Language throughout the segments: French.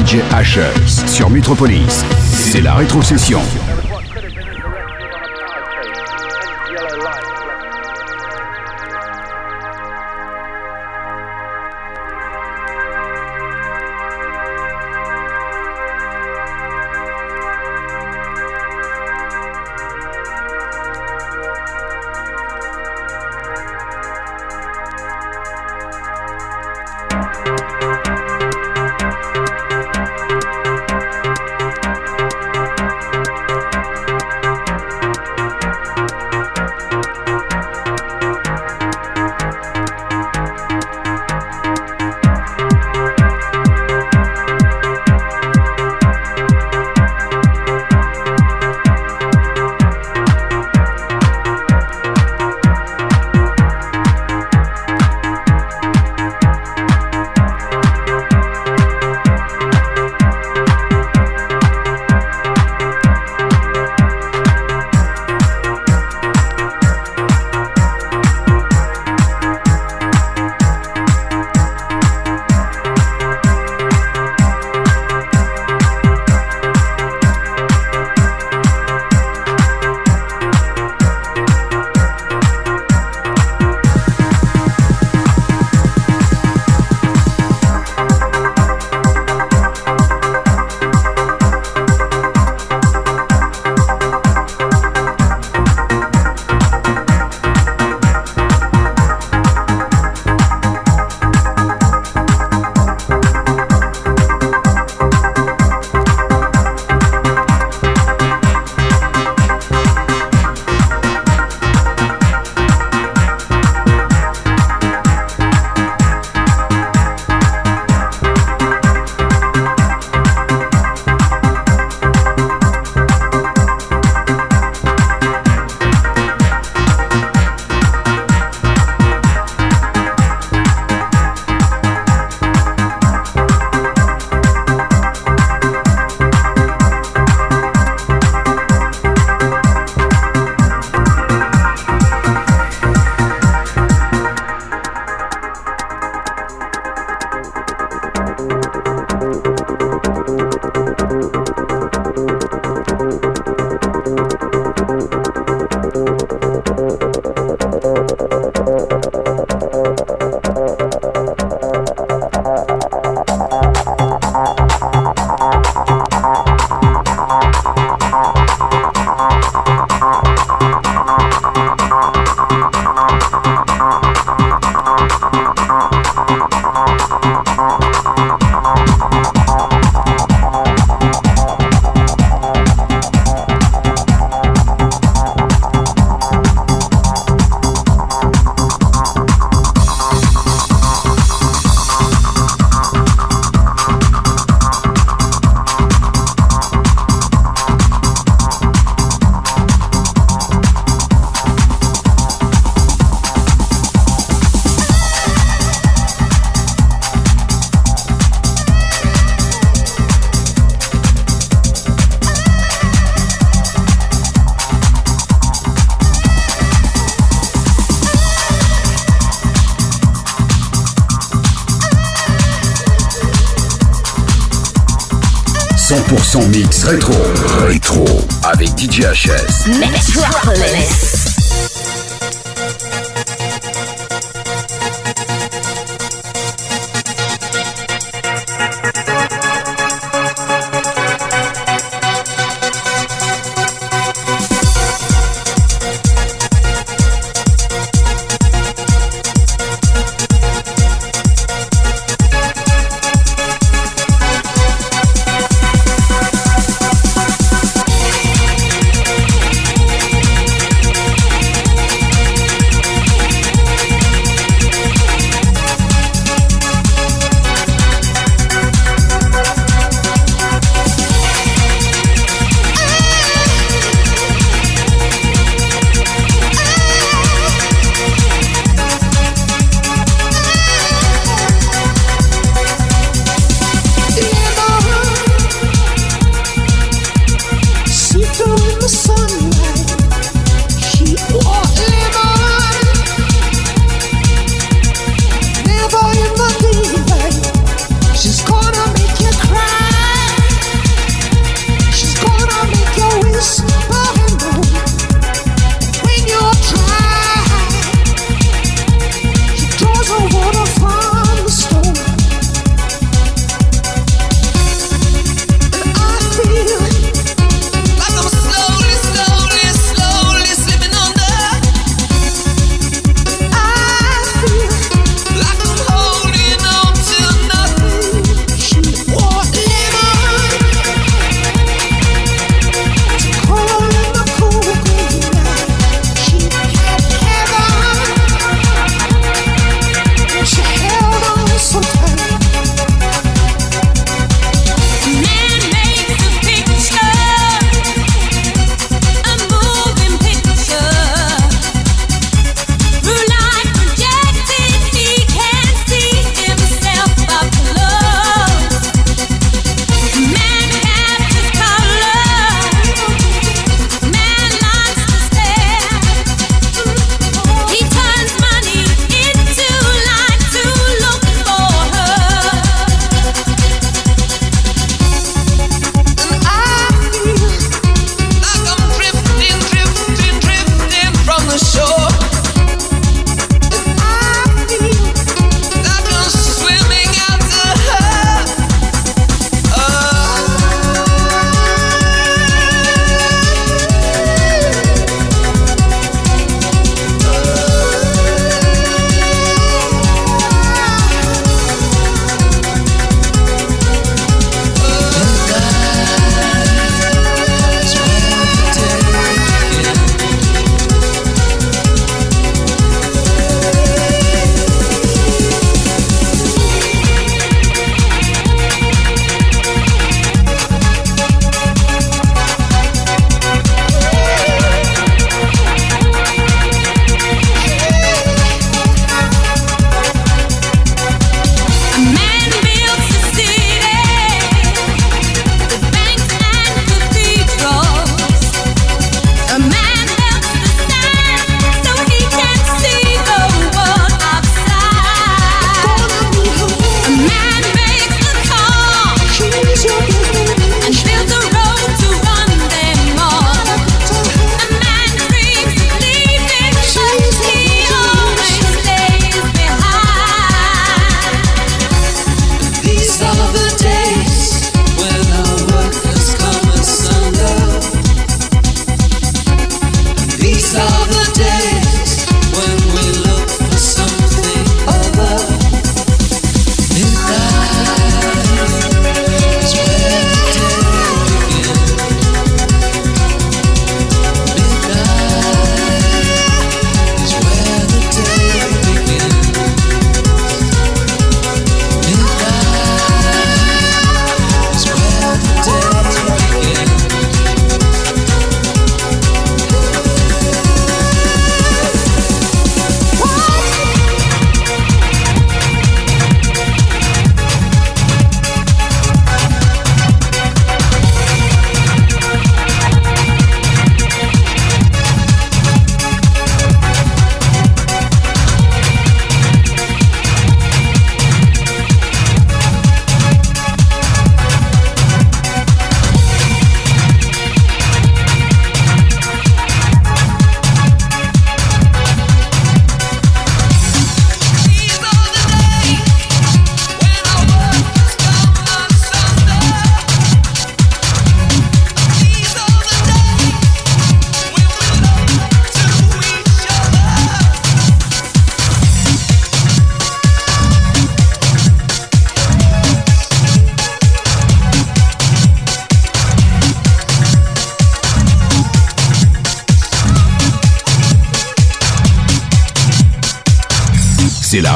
DJ HS sur Metropolis. C'est la rétrocession. Son mix rétro. Rétro. Avec DJ HS. Metropolis.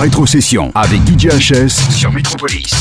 Rétrocession avec DJ HS sur Metropolis.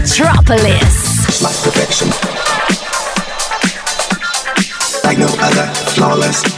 Metropolis. My perfection. Like no other, flawless.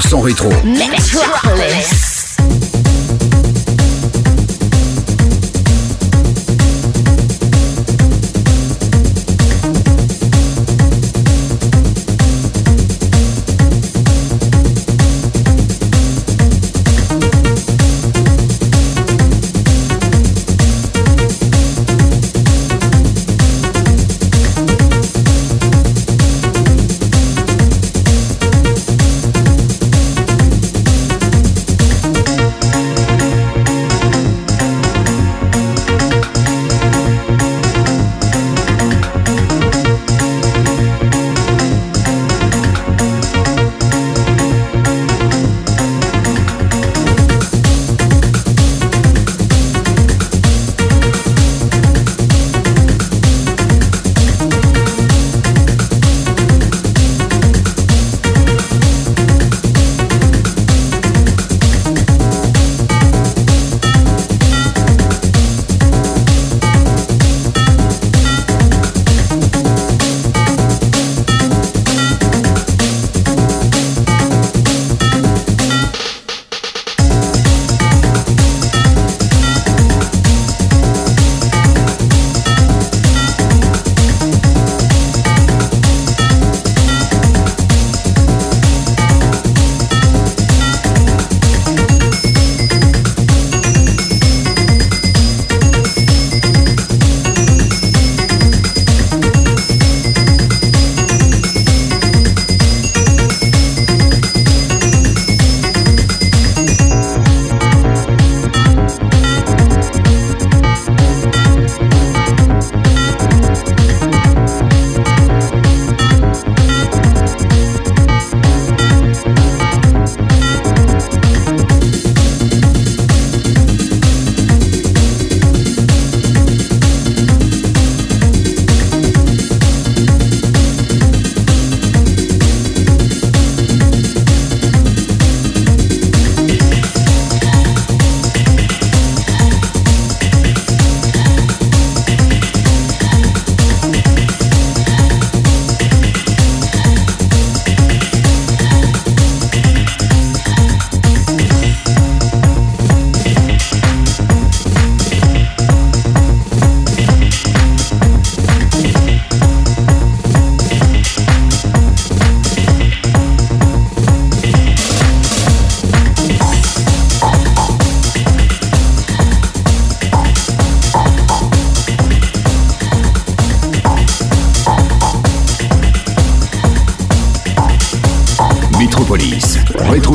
100% rétro.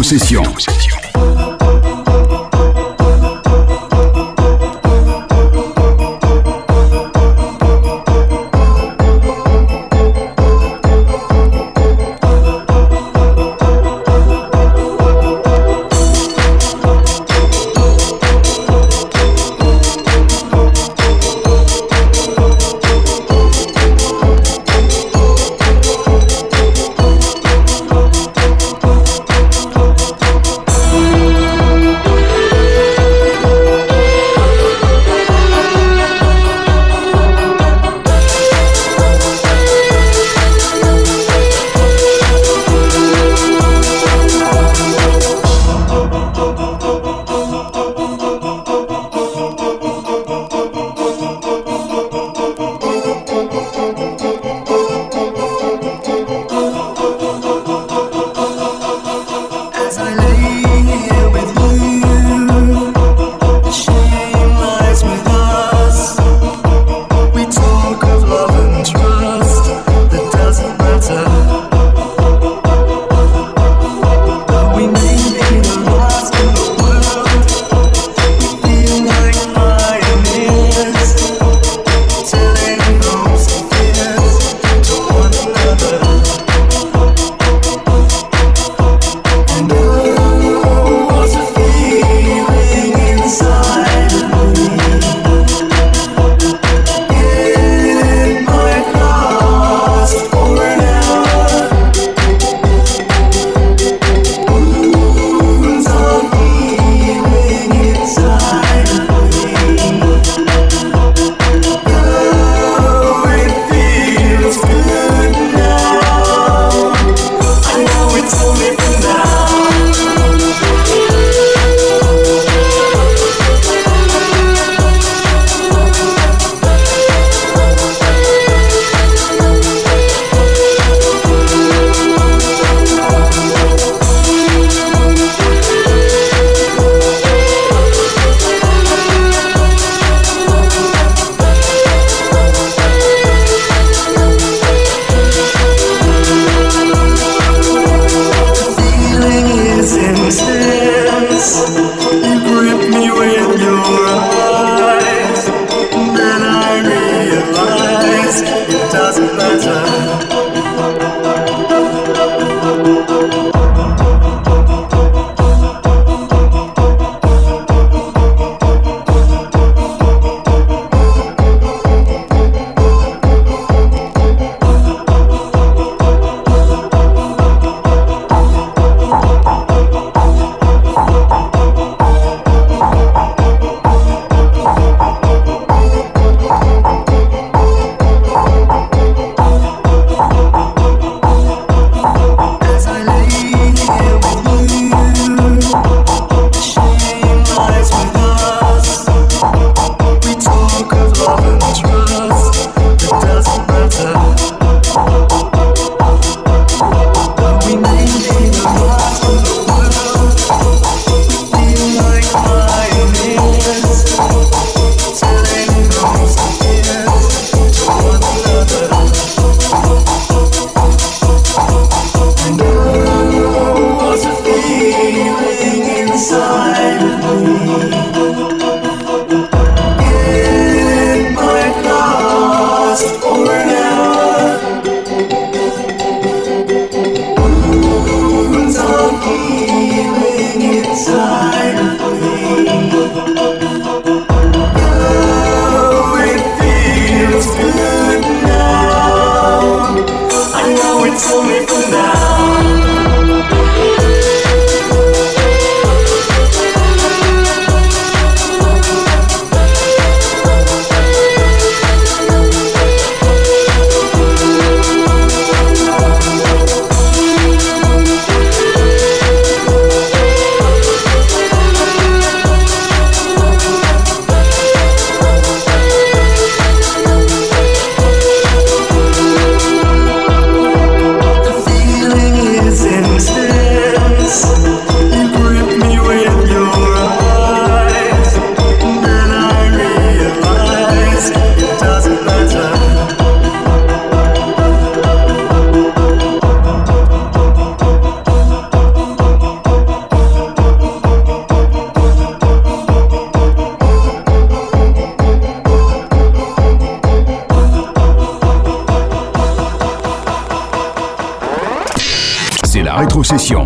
Rétrocession.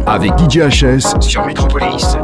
Avec DJ HS sur Metropolis.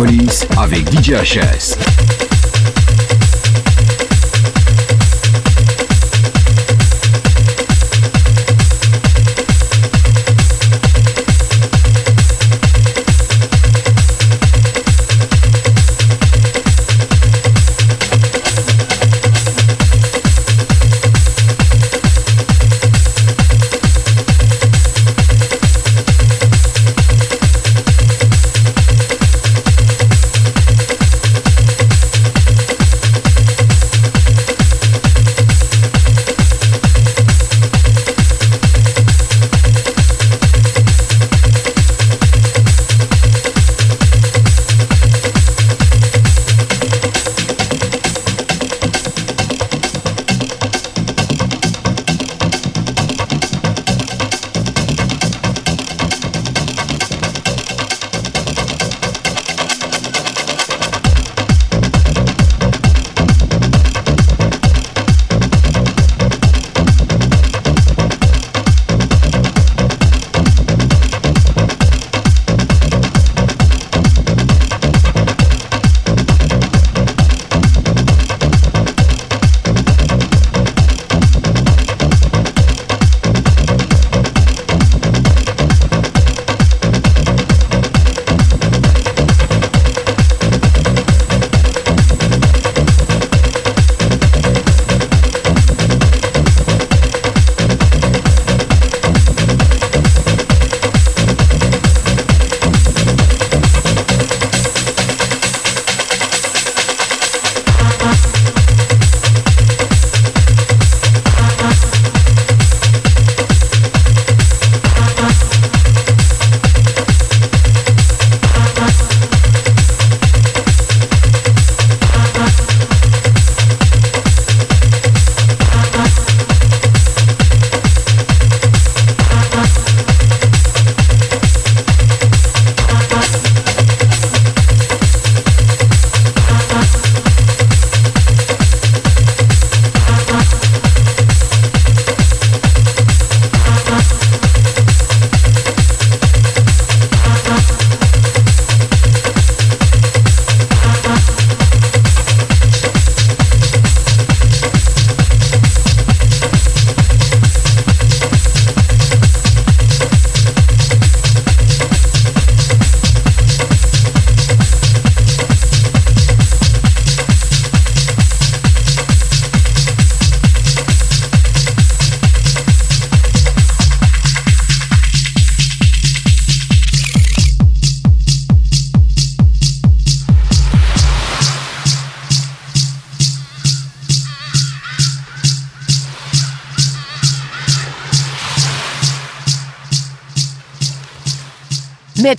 Metropolis avec DJ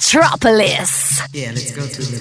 Metropolis. Yeah, let's go to the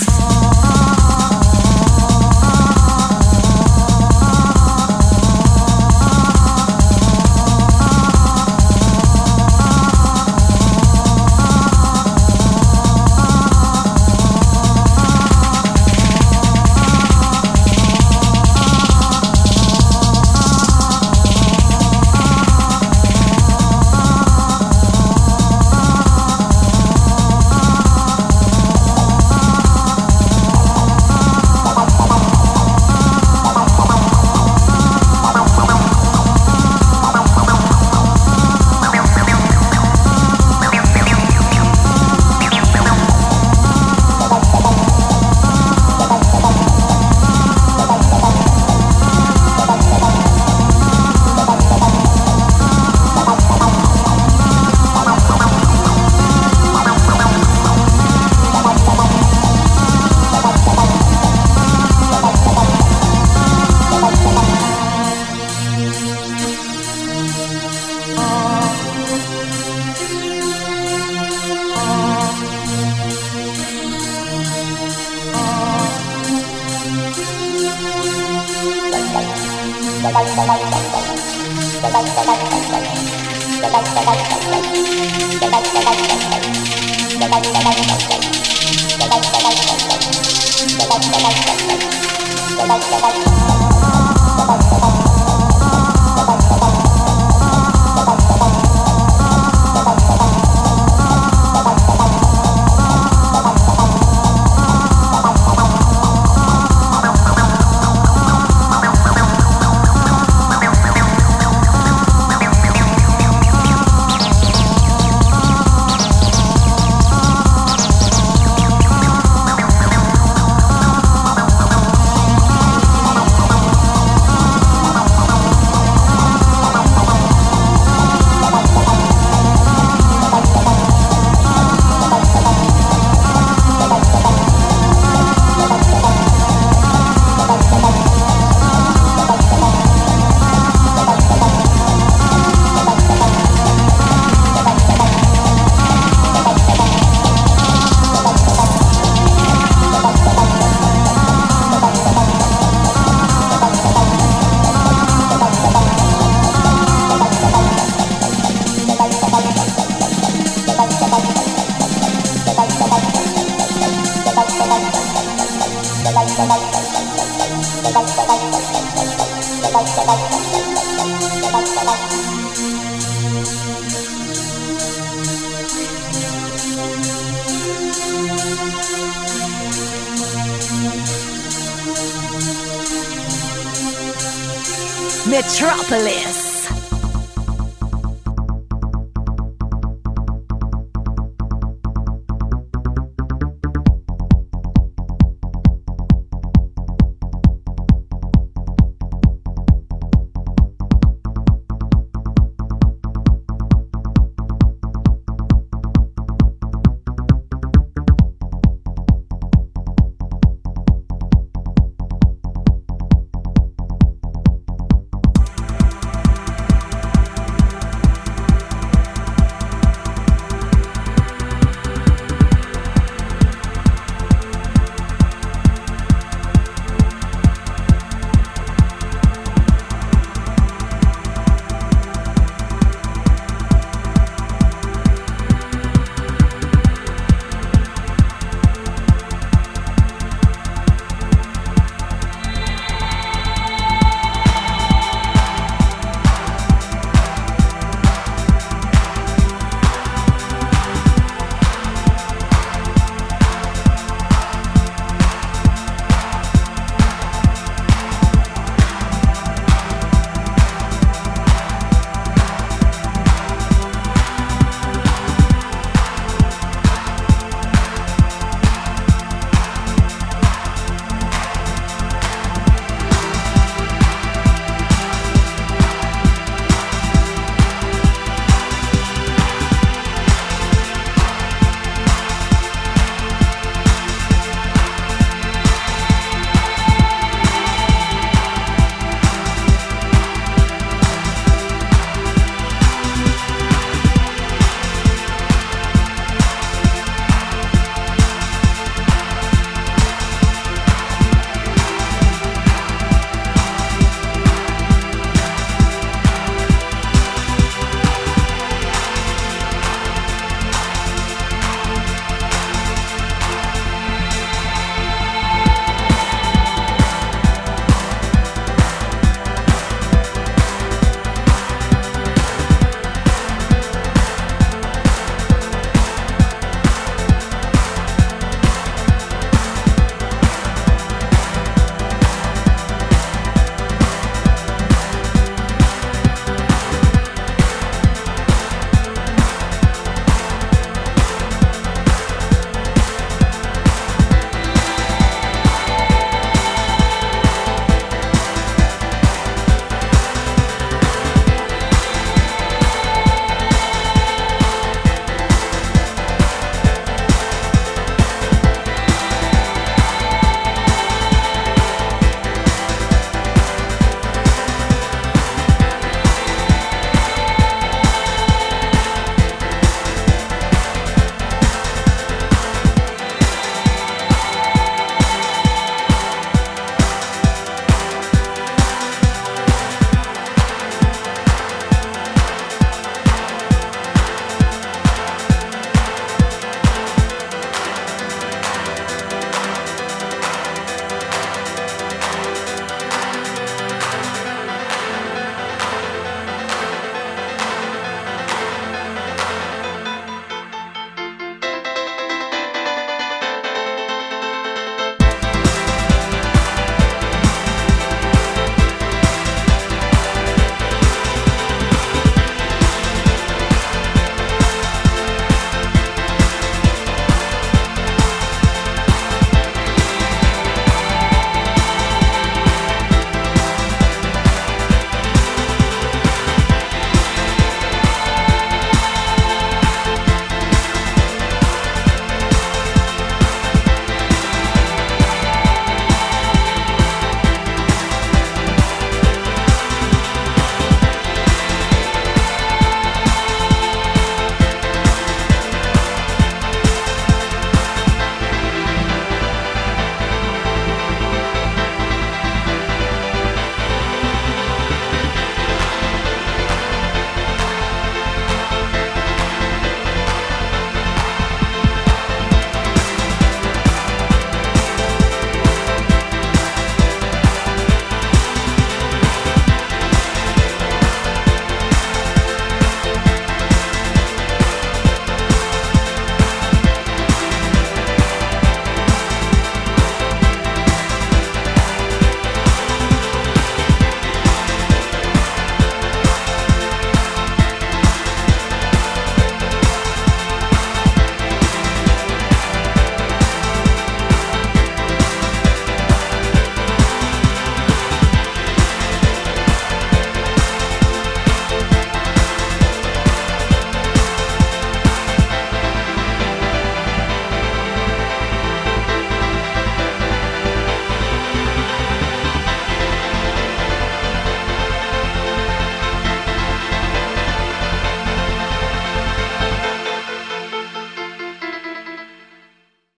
Bye.